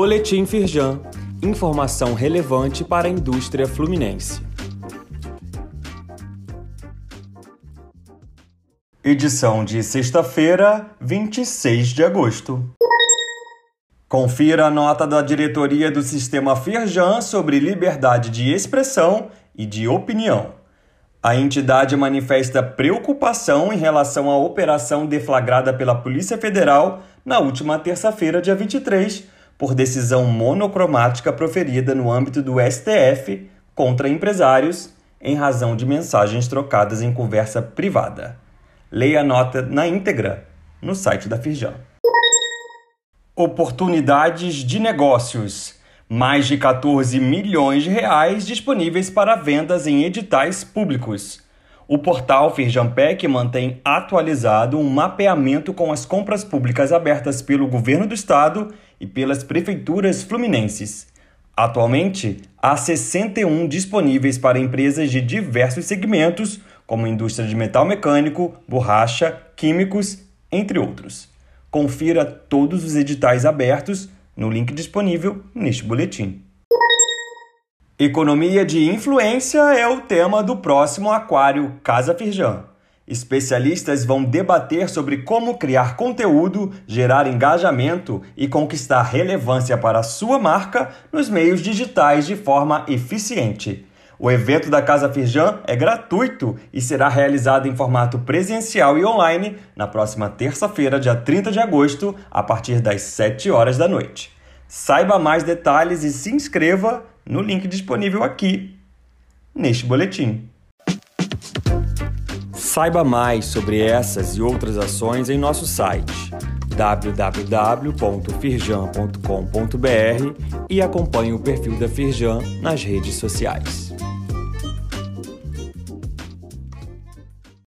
Boletim Firjan. Informação relevante para a indústria fluminense. Edição de sexta-feira, 26 de agosto. Confira a nota da diretoria do Sistema Firjan sobre liberdade de expressão e de opinião. A entidade manifesta preocupação em relação à operação deflagrada pela Polícia Federal na última terça-feira, dia 23, por decisão monocromática proferida no âmbito do STF contra empresários em razão de mensagens trocadas em conversa privada. Leia a nota na íntegra no site da Firjan. Oportunidades de negócios mais de 14 milhões de reais disponíveis para vendas em editais públicos. O portal Firjampec mantém atualizado um mapeamento com as compras públicas abertas pelo governo do estado e pelas prefeituras fluminenses. Atualmente, há 61 disponíveis para empresas de diversos segmentos, como indústria de metal mecânico, borracha, químicos, entre outros. Confira todos os editais abertos no link disponível neste boletim. Economia de influência é o tema do próximo Aquário Casa Firjan. Especialistas vão debater sobre como criar conteúdo, gerar engajamento e conquistar relevância para sua marca nos meios digitais de forma eficiente. O evento da Casa Firjan é gratuito e será realizado em formato presencial e online na próxima terça-feira, dia 30 de agosto, a partir das 7 horas da noite. Saiba mais detalhes e se inscreva no link disponível aqui neste boletim. Saiba mais sobre essas e outras ações em nosso site www.firjan.com.br e acompanhe o perfil da Firjan nas redes sociais.